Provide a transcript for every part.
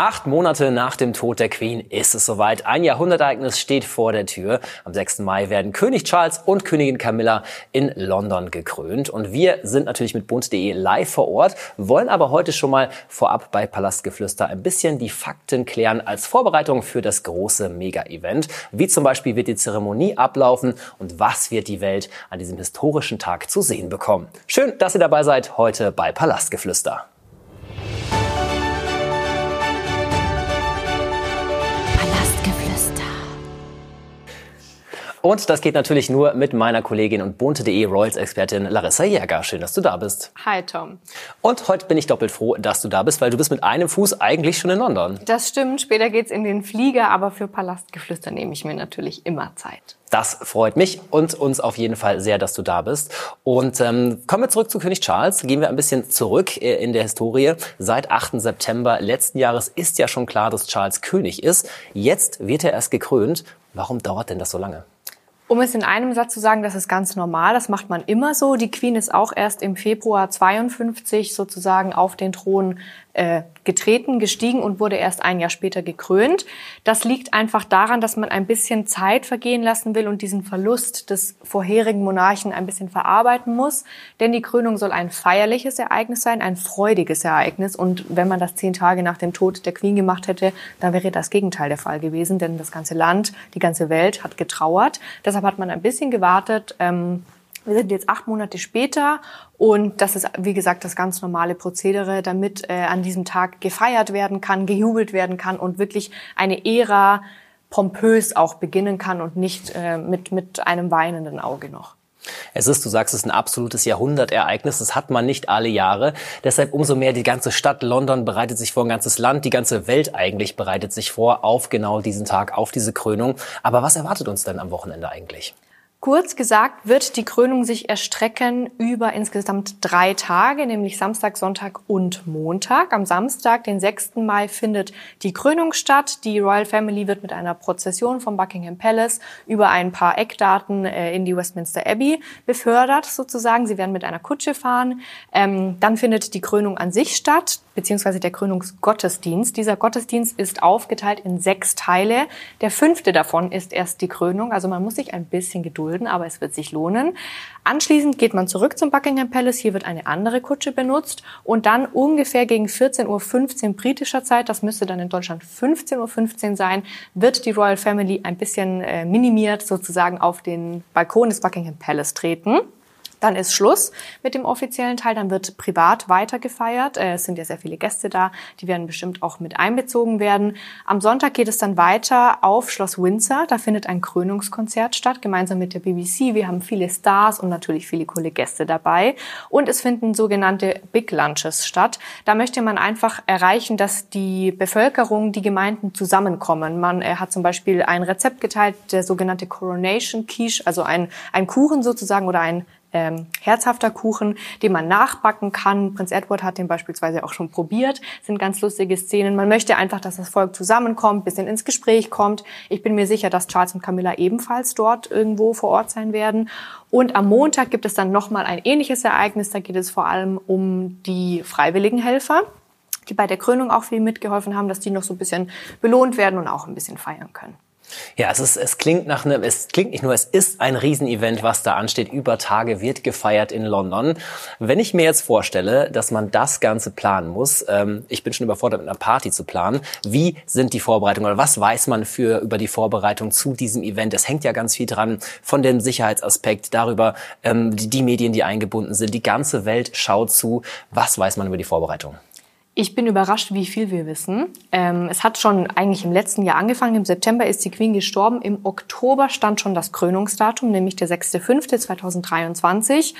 Acht Monate nach dem Tod der Queen ist es soweit. Ein Jahrhundertereignis steht vor der Tür. Am 6. Mai werden König Charles und Königin Camilla in London gekrönt. Und wir sind natürlich mit Bund.de live vor Ort, wollen aber heute schon mal vorab bei Palastgeflüster ein bisschen die Fakten klären als Vorbereitung für das große Mega-Event. Wie zum Beispiel wird die Zeremonie ablaufen und was wird die Welt an diesem historischen Tag zu sehen bekommen. Schön, dass ihr dabei seid heute bei Palastgeflüster. Und das geht natürlich nur mit meiner Kollegin und bunte.de Royals-Expertin Larissa Jäger. Schön, dass du da bist. Hi, Tom. Und heute bin ich doppelt froh, dass du da bist, weil du bist mit einem Fuß eigentlich schon in London. Das stimmt. Später geht's in den Flieger, aber für Palastgeflüster nehme ich mir natürlich immer Zeit. Das freut mich und uns auf jeden Fall sehr, dass du da bist. Und ähm, kommen wir zurück zu König Charles. Gehen wir ein bisschen zurück äh, in der Historie. Seit 8. September letzten Jahres ist ja schon klar, dass Charles König ist. Jetzt wird er erst gekrönt. Warum dauert denn das so lange? Um es in einem Satz zu sagen, das ist ganz normal, das macht man immer so. Die Queen ist auch erst im Februar 52 sozusagen auf den Thron äh, getreten, gestiegen und wurde erst ein Jahr später gekrönt. Das liegt einfach daran, dass man ein bisschen Zeit vergehen lassen will und diesen Verlust des vorherigen Monarchen ein bisschen verarbeiten muss. Denn die Krönung soll ein feierliches Ereignis sein, ein freudiges Ereignis. Und wenn man das zehn Tage nach dem Tod der Queen gemacht hätte, dann wäre das Gegenteil der Fall gewesen. Denn das ganze Land, die ganze Welt hat getrauert. Deshalb hat man ein bisschen gewartet. Ähm, wir sind jetzt acht Monate später und das ist, wie gesagt, das ganz normale Prozedere, damit äh, an diesem Tag gefeiert werden kann, gejubelt werden kann und wirklich eine Ära pompös auch beginnen kann und nicht äh, mit, mit einem weinenden Auge noch. Es ist, du sagst es, ein absolutes Jahrhundertereignis. Das hat man nicht alle Jahre. Deshalb umso mehr die ganze Stadt London bereitet sich vor, ein ganzes Land, die ganze Welt eigentlich bereitet sich vor auf genau diesen Tag, auf diese Krönung. Aber was erwartet uns denn am Wochenende eigentlich? Kurz gesagt wird die Krönung sich erstrecken über insgesamt drei Tage, nämlich Samstag, Sonntag und Montag. Am Samstag, den 6. Mai, findet die Krönung statt. Die Royal Family wird mit einer Prozession vom Buckingham Palace über ein paar Eckdaten äh, in die Westminster Abbey befördert, sozusagen. Sie werden mit einer Kutsche fahren. Ähm, dann findet die Krönung an sich statt, beziehungsweise der Krönungsgottesdienst. Dieser Gottesdienst ist aufgeteilt in sechs Teile. Der fünfte davon ist erst die Krönung. Also man muss sich ein bisschen gedulden schulden, aber es wird sich lohnen. Anschließend geht man zurück zum Buckingham Palace. Hier wird eine andere Kutsche benutzt und dann ungefähr gegen 14.15 Uhr britischer Zeit, das müsste dann in Deutschland 15.15 Uhr sein, wird die Royal Family ein bisschen äh, minimiert sozusagen auf den Balkon des Buckingham Palace treten. Dann ist Schluss mit dem offiziellen Teil. Dann wird privat weiter gefeiert. Äh, es sind ja sehr viele Gäste da. Die werden bestimmt auch mit einbezogen werden. Am Sonntag geht es dann weiter auf Schloss Windsor. Da findet ein Krönungskonzert statt, gemeinsam mit der BBC. Wir haben viele Stars und natürlich viele coole Gäste dabei. Und es finden sogenannte Big Lunches statt. Da möchte man einfach erreichen, dass die Bevölkerung, die Gemeinden zusammenkommen. Man äh, hat zum Beispiel ein Rezept geteilt, der sogenannte Coronation Quiche, also ein, ein Kuchen sozusagen oder ein ähm, herzhafter Kuchen, den man nachbacken kann. Prinz Edward hat den beispielsweise auch schon probiert. Das sind ganz lustige Szenen. Man möchte einfach, dass das Volk zusammenkommt, bisschen ins Gespräch kommt. Ich bin mir sicher, dass Charles und Camilla ebenfalls dort irgendwo vor Ort sein werden. Und am Montag gibt es dann nochmal ein ähnliches Ereignis. Da geht es vor allem um die freiwilligen Helfer die bei der Krönung auch viel mitgeholfen haben, dass die noch so ein bisschen belohnt werden und auch ein bisschen feiern können. Ja, es, ist, es klingt nach einem, es klingt nicht nur, es ist ein Riesenevent, was da ansteht. Über Tage wird gefeiert in London. Wenn ich mir jetzt vorstelle, dass man das Ganze planen muss, ähm, ich bin schon überfordert, mit einer Party zu planen. Wie sind die Vorbereitungen oder was weiß man für über die Vorbereitung zu diesem Event? Es hängt ja ganz viel dran von dem Sicherheitsaspekt, darüber ähm, die, die Medien, die eingebunden sind. Die ganze Welt schaut zu. Was weiß man über die Vorbereitung? Ich bin überrascht, wie viel wir wissen. Ähm, es hat schon eigentlich im letzten Jahr angefangen. Im September ist die Queen gestorben. Im Oktober stand schon das Krönungsdatum, nämlich der 6.5.2023.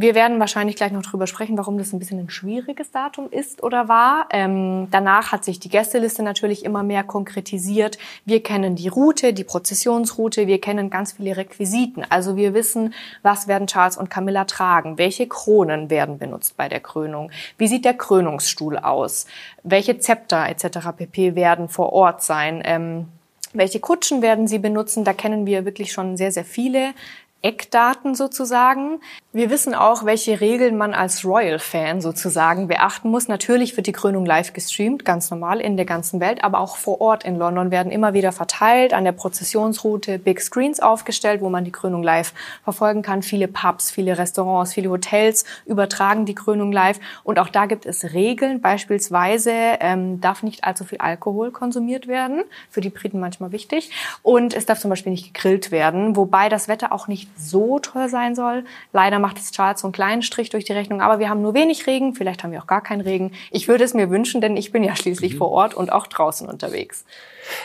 Wir werden wahrscheinlich gleich noch drüber sprechen, warum das ein bisschen ein schwieriges Datum ist oder war. Ähm, danach hat sich die Gästeliste natürlich immer mehr konkretisiert. Wir kennen die Route, die Prozessionsroute, wir kennen ganz viele Requisiten. Also wir wissen, was werden Charles und Camilla tragen, welche Kronen werden benutzt bei der Krönung, wie sieht der Krönungsstuhl aus, welche Zepter etc. pp. werden vor Ort sein. Ähm, welche Kutschen werden sie benutzen? Da kennen wir wirklich schon sehr, sehr viele Eckdaten sozusagen. Wir wissen auch, welche Regeln man als Royal-Fan sozusagen beachten muss. Natürlich wird die Krönung live gestreamt, ganz normal in der ganzen Welt, aber auch vor Ort in London werden immer wieder verteilt, an der Prozessionsroute Big Screens aufgestellt, wo man die Krönung live verfolgen kann. Viele Pubs, viele Restaurants, viele Hotels übertragen die Krönung live. Und auch da gibt es Regeln. Beispielsweise ähm, darf nicht allzu viel Alkohol konsumiert werden. Für die Briten manchmal wichtig. Und es darf zum Beispiel nicht gegrillt werden, wobei das Wetter auch nicht so toll sein soll. Leider macht es Charles so einen kleinen Strich durch die Rechnung, aber wir haben nur wenig Regen, vielleicht haben wir auch gar keinen Regen. Ich würde es mir wünschen, denn ich bin ja schließlich mhm. vor Ort und auch draußen unterwegs.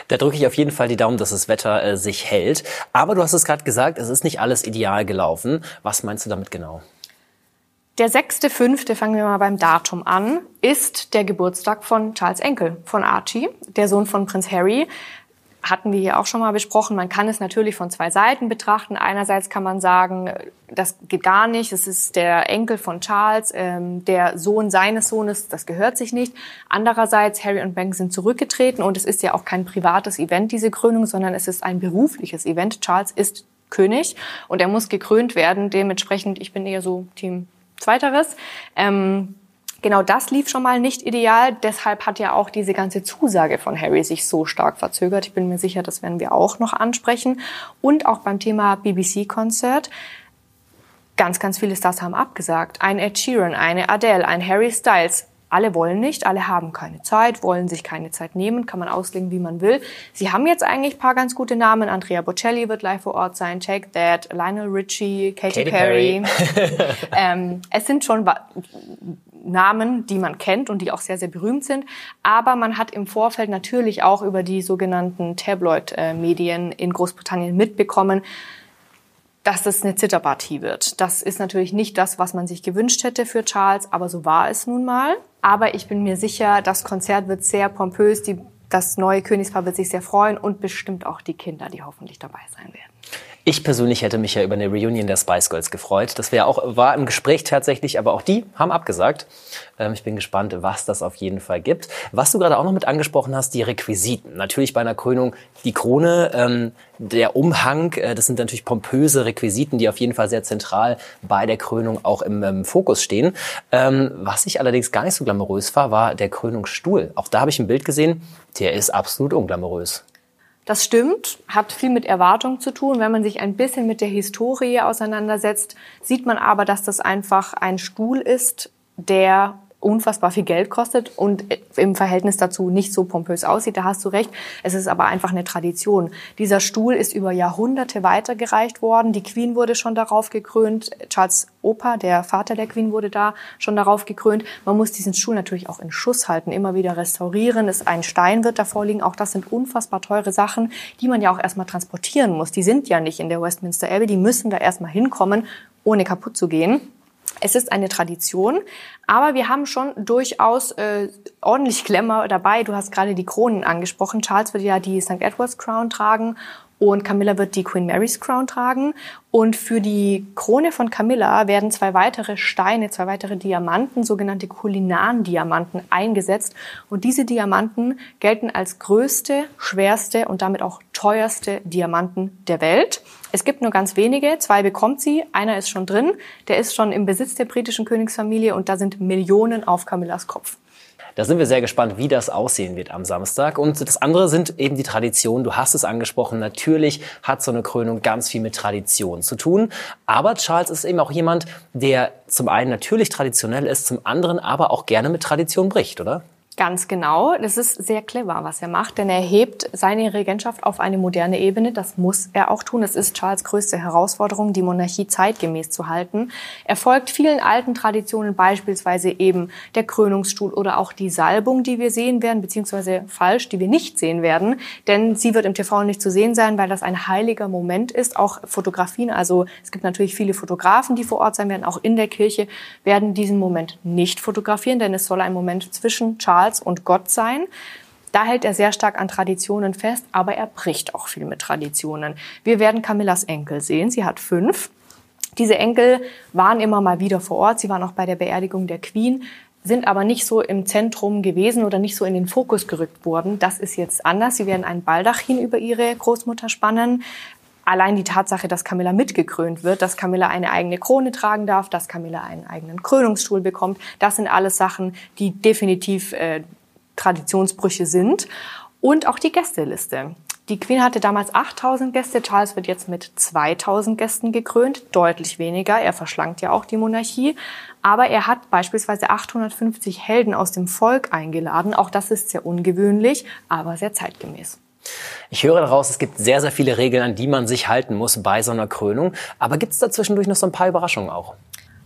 Da drücke ich auf jeden Fall die Daumen, dass das Wetter äh, sich hält. Aber du hast es gerade gesagt, es ist nicht alles ideal gelaufen. Was meinst du damit genau? Der 6.5., fangen wir mal beim Datum an, ist der Geburtstag von Charles Enkel, von Archie, der Sohn von Prinz Harry hatten wir hier auch schon mal besprochen. Man kann es natürlich von zwei Seiten betrachten. Einerseits kann man sagen, das geht gar nicht. Es ist der Enkel von Charles, ähm, der Sohn seines Sohnes. Das gehört sich nicht. Andererseits, Harry und Meghan sind zurückgetreten und es ist ja auch kein privates Event, diese Krönung, sondern es ist ein berufliches Event. Charles ist König und er muss gekrönt werden. Dementsprechend, ich bin eher so Team Zweiteres. Ähm, Genau das lief schon mal nicht ideal. Deshalb hat ja auch diese ganze Zusage von Harry sich so stark verzögert. Ich bin mir sicher, das werden wir auch noch ansprechen. Und auch beim Thema BBC-Konzert. Ganz, ganz viele Stars haben abgesagt. Ein Ed Sheeran, eine Adele, ein Harry Styles. Alle wollen nicht, alle haben keine Zeit, wollen sich keine Zeit nehmen, kann man auslegen, wie man will. Sie haben jetzt eigentlich paar ganz gute Namen. Andrea Bocelli wird live vor Ort sein, Take That, Lionel Richie, Katy, Katy Perry. Perry. ähm, es sind schon Namen, die man kennt und die auch sehr, sehr berühmt sind. Aber man hat im Vorfeld natürlich auch über die sogenannten Tabloid-Medien in Großbritannien mitbekommen, dass es eine Zitterpartie wird. Das ist natürlich nicht das, was man sich gewünscht hätte für Charles, aber so war es nun mal. Aber ich bin mir sicher, das Konzert wird sehr pompös. Die, das neue Königspaar wird sich sehr freuen und bestimmt auch die Kinder, die hoffentlich dabei sein werden. Ich persönlich hätte mich ja über eine Reunion der Spice Girls gefreut. Das wäre auch, war im Gespräch tatsächlich, aber auch die haben abgesagt. Ähm, ich bin gespannt, was das auf jeden Fall gibt. Was du gerade auch noch mit angesprochen hast, die Requisiten. Natürlich bei einer Krönung die Krone, ähm, der Umhang, äh, das sind natürlich pompöse Requisiten, die auf jeden Fall sehr zentral bei der Krönung auch im ähm, Fokus stehen. Ähm, was ich allerdings gar nicht so glamourös war, war der Krönungsstuhl. Auch da habe ich ein Bild gesehen, der ist absolut unglamourös. Das stimmt, hat viel mit Erwartung zu tun. Wenn man sich ein bisschen mit der Historie auseinandersetzt, sieht man aber, dass das einfach ein Stuhl ist, der unfassbar viel Geld kostet und im Verhältnis dazu nicht so pompös aussieht. Da hast du recht. Es ist aber einfach eine Tradition. Dieser Stuhl ist über Jahrhunderte weitergereicht worden. Die Queen wurde schon darauf gekrönt. Charles Opa, der Vater der Queen, wurde da schon darauf gekrönt. Man muss diesen Stuhl natürlich auch in Schuss halten, immer wieder restaurieren. Es ein Stein wird davor liegen. Auch das sind unfassbar teure Sachen, die man ja auch erstmal transportieren muss. Die sind ja nicht in der Westminster Abbey. Die müssen da erstmal hinkommen, ohne kaputt zu gehen. Es ist eine Tradition, aber wir haben schon durchaus äh, ordentlich Glamour dabei. Du hast gerade die Kronen angesprochen. Charles wird ja die St. Edward's Crown tragen und Camilla wird die Queen Mary's Crown tragen. Und für die Krone von Camilla werden zwei weitere Steine, zwei weitere Diamanten, sogenannte Kulinaren-Diamanten, eingesetzt. Und diese Diamanten gelten als größte, schwerste und damit auch teuerste Diamanten der Welt. Es gibt nur ganz wenige, zwei bekommt sie, einer ist schon drin, der ist schon im Besitz der britischen Königsfamilie und da sind Millionen auf Camillas Kopf. Da sind wir sehr gespannt, wie das aussehen wird am Samstag. Und das andere sind eben die Traditionen. Du hast es angesprochen. Natürlich hat so eine Krönung ganz viel mit Tradition zu tun. Aber Charles ist eben auch jemand, der zum einen natürlich traditionell ist, zum anderen aber auch gerne mit Tradition bricht, oder? Ganz genau. Das ist sehr clever, was er macht, denn er hebt seine Regentschaft auf eine moderne Ebene. Das muss er auch tun. Das ist Charles größte Herausforderung, die Monarchie zeitgemäß zu halten. Er folgt vielen alten Traditionen, beispielsweise eben der Krönungsstuhl oder auch die Salbung, die wir sehen werden, beziehungsweise falsch, die wir nicht sehen werden, denn sie wird im TV nicht zu sehen sein, weil das ein heiliger Moment ist. Auch Fotografien, also es gibt natürlich viele Fotografen, die vor Ort sein werden, auch in der Kirche, werden diesen Moment nicht fotografieren, denn es soll ein Moment zwischen Charles Charles und Gott sein. Da hält er sehr stark an Traditionen fest, aber er bricht auch viel mit Traditionen. Wir werden Camillas Enkel sehen. Sie hat fünf. Diese Enkel waren immer mal wieder vor Ort. Sie waren auch bei der Beerdigung der Queen, sind aber nicht so im Zentrum gewesen oder nicht so in den Fokus gerückt worden. Das ist jetzt anders. Sie werden ein Baldachin über ihre Großmutter spannen. Allein die Tatsache, dass Camilla mitgekrönt wird, dass Camilla eine eigene Krone tragen darf, dass Camilla einen eigenen Krönungsstuhl bekommt, das sind alles Sachen, die definitiv äh, Traditionsbrüche sind. Und auch die Gästeliste. Die Queen hatte damals 8000 Gäste, Charles wird jetzt mit 2000 Gästen gekrönt, deutlich weniger. Er verschlankt ja auch die Monarchie. Aber er hat beispielsweise 850 Helden aus dem Volk eingeladen. Auch das ist sehr ungewöhnlich, aber sehr zeitgemäß. Ich höre daraus, es gibt sehr, sehr viele Regeln, an die man sich halten muss bei so einer Krönung. Aber gibt es da zwischendurch noch so ein paar Überraschungen auch?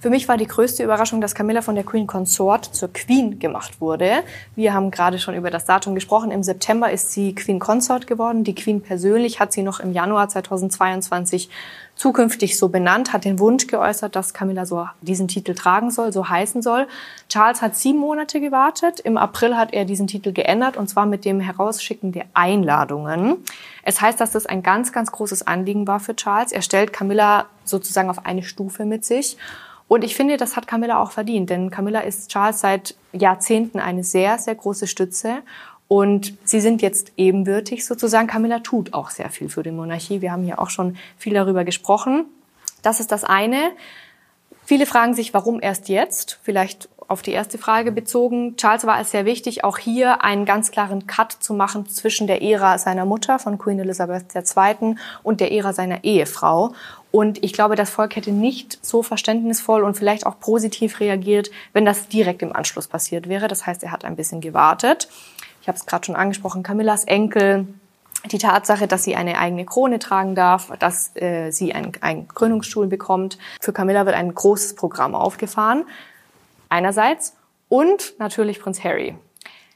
Für mich war die größte Überraschung, dass Camilla von der Queen Consort zur Queen gemacht wurde. Wir haben gerade schon über das Datum gesprochen. Im September ist sie Queen Consort geworden. Die Queen persönlich hat sie noch im Januar 2022 zukünftig so benannt, hat den Wunsch geäußert, dass Camilla so diesen Titel tragen soll, so heißen soll. Charles hat sieben Monate gewartet. Im April hat er diesen Titel geändert und zwar mit dem Herausschicken der Einladungen. Es heißt, dass das ein ganz, ganz großes Anliegen war für Charles. Er stellt Camilla sozusagen auf eine Stufe mit sich. Und ich finde, das hat Camilla auch verdient, denn Camilla ist Charles seit Jahrzehnten eine sehr, sehr große Stütze. Und sie sind jetzt ebenbürtig sozusagen. Camilla tut auch sehr viel für die Monarchie. Wir haben hier auch schon viel darüber gesprochen. Das ist das eine. Viele fragen sich, warum erst jetzt? Vielleicht auf die erste Frage bezogen. Charles war es sehr wichtig, auch hier einen ganz klaren Cut zu machen zwischen der Ära seiner Mutter von Queen Elizabeth II. und der Ära seiner Ehefrau. Und ich glaube, das Volk hätte nicht so verständnisvoll und vielleicht auch positiv reagiert, wenn das direkt im Anschluss passiert wäre. Das heißt, er hat ein bisschen gewartet. Ich habe es gerade schon angesprochen, Camillas Enkel, die Tatsache, dass sie eine eigene Krone tragen darf, dass äh, sie einen, einen Krönungsstuhl bekommt. Für Camilla wird ein großes Programm aufgefahren. Einerseits. Und natürlich Prinz Harry.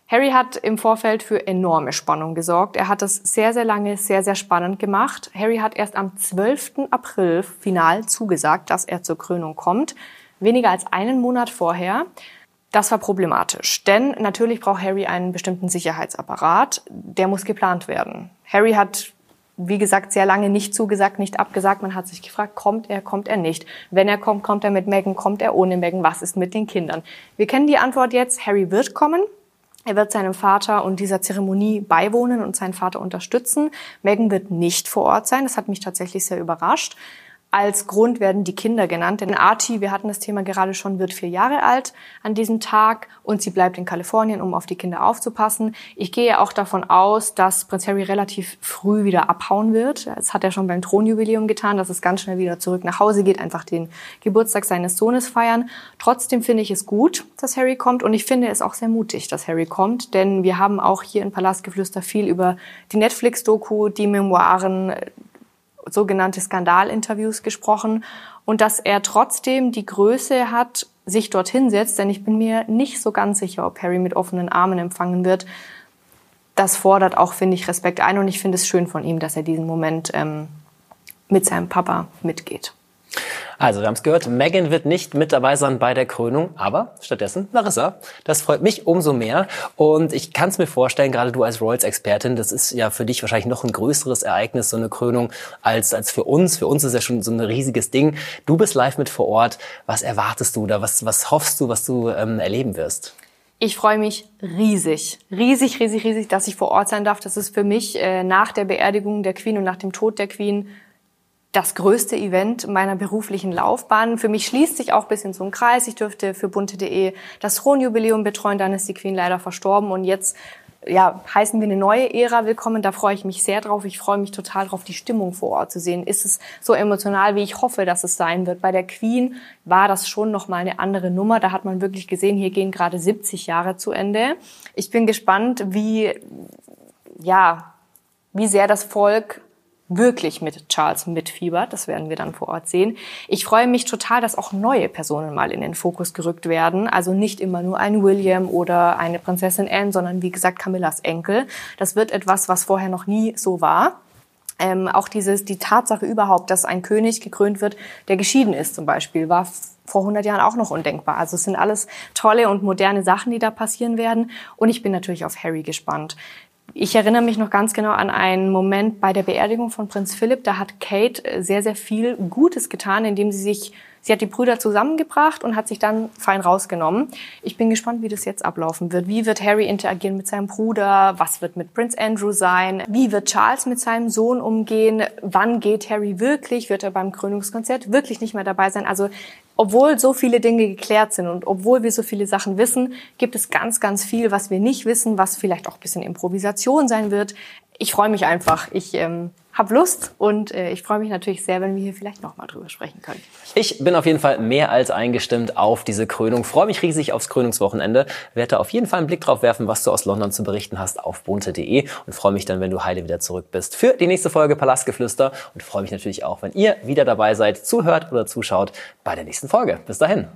Harry hat im Vorfeld für enorme Spannung gesorgt. Er hat es sehr, sehr lange, sehr, sehr spannend gemacht. Harry hat erst am 12. April final zugesagt, dass er zur Krönung kommt. Weniger als einen Monat vorher. Das war problematisch, denn natürlich braucht Harry einen bestimmten Sicherheitsapparat. Der muss geplant werden. Harry hat wie gesagt, sehr lange nicht zugesagt, nicht abgesagt. Man hat sich gefragt, kommt er, kommt er nicht? Wenn er kommt, kommt er mit Megan, kommt er ohne Megan? Was ist mit den Kindern? Wir kennen die Antwort jetzt. Harry wird kommen. Er wird seinem Vater und dieser Zeremonie beiwohnen und seinen Vater unterstützen. Megan wird nicht vor Ort sein. Das hat mich tatsächlich sehr überrascht. Als Grund werden die Kinder genannt, denn Arti, wir hatten das Thema gerade schon, wird vier Jahre alt an diesem Tag und sie bleibt in Kalifornien, um auf die Kinder aufzupassen. Ich gehe auch davon aus, dass Prinz Harry relativ früh wieder abhauen wird. Das hat er schon beim Thronjubiläum getan, dass es ganz schnell wieder zurück nach Hause geht, einfach den Geburtstag seines Sohnes feiern. Trotzdem finde ich es gut, dass Harry kommt und ich finde es auch sehr mutig, dass Harry kommt, denn wir haben auch hier in Palastgeflüster viel über die Netflix-Doku, die Memoiren, sogenannte Skandalinterviews gesprochen und dass er trotzdem die Größe hat, sich dorthin setzt, denn ich bin mir nicht so ganz sicher, ob Harry mit offenen Armen empfangen wird. Das fordert auch, finde ich, Respekt ein und ich finde es schön von ihm, dass er diesen Moment ähm, mit seinem Papa mitgeht. Also, wir haben es gehört, Megan wird nicht mit dabei sein bei der Krönung, aber stattdessen Larissa. Das freut mich umso mehr. Und ich kann es mir vorstellen, gerade du als Royals-Expertin, das ist ja für dich wahrscheinlich noch ein größeres Ereignis, so eine Krönung, als, als für uns. Für uns ist ja schon so ein riesiges Ding. Du bist live mit vor Ort. Was erwartest du da? Was, was hoffst du, was du ähm, erleben wirst? Ich freue mich riesig, riesig, riesig, riesig, dass ich vor Ort sein darf. Das ist für mich äh, nach der Beerdigung der Queen und nach dem Tod der Queen das größte Event meiner beruflichen Laufbahn. Für mich schließt sich auch ein bisschen so ein Kreis. Ich dürfte für bunte.de das Thronjubiläum betreuen, dann ist die Queen leider verstorben und jetzt ja, heißen wir eine neue Ära willkommen. Da freue ich mich sehr drauf. Ich freue mich total drauf, die Stimmung vor Ort zu sehen. Ist es so emotional, wie ich hoffe, dass es sein wird? Bei der Queen war das schon noch mal eine andere Nummer. Da hat man wirklich gesehen, hier gehen gerade 70 Jahre zu Ende. Ich bin gespannt, wie, ja, wie sehr das Volk wirklich mit Charles mitfiebert. Das werden wir dann vor Ort sehen. Ich freue mich total, dass auch neue Personen mal in den Fokus gerückt werden. Also nicht immer nur ein William oder eine Prinzessin Anne, sondern wie gesagt Camillas Enkel. Das wird etwas, was vorher noch nie so war. Ähm, auch dieses, die Tatsache überhaupt, dass ein König gekrönt wird, der geschieden ist zum Beispiel, war vor 100 Jahren auch noch undenkbar. Also es sind alles tolle und moderne Sachen, die da passieren werden. Und ich bin natürlich auf Harry gespannt. Ich erinnere mich noch ganz genau an einen Moment bei der Beerdigung von Prinz Philipp. Da hat Kate sehr, sehr viel Gutes getan, indem sie sich Sie hat die Brüder zusammengebracht und hat sich dann fein rausgenommen. Ich bin gespannt, wie das jetzt ablaufen wird. Wie wird Harry interagieren mit seinem Bruder? Was wird mit Prince Andrew sein? Wie wird Charles mit seinem Sohn umgehen? Wann geht Harry wirklich? Wird er beim Krönungskonzert wirklich nicht mehr dabei sein? Also obwohl so viele Dinge geklärt sind und obwohl wir so viele Sachen wissen, gibt es ganz, ganz viel, was wir nicht wissen, was vielleicht auch ein bisschen Improvisation sein wird. Ich freue mich einfach. Ich ähm, habe Lust und äh, ich freue mich natürlich sehr, wenn wir hier vielleicht nochmal drüber sprechen können. Ich bin auf jeden Fall mehr als eingestimmt auf diese Krönung. Freue mich riesig aufs Krönungswochenende. Werde auf jeden Fall einen Blick drauf werfen, was du aus London zu berichten hast auf bunte.de und freue mich dann, wenn du heile wieder zurück bist für die nächste Folge Palastgeflüster und freue mich natürlich auch, wenn ihr wieder dabei seid, zuhört oder zuschaut bei der nächsten Folge. Bis dahin.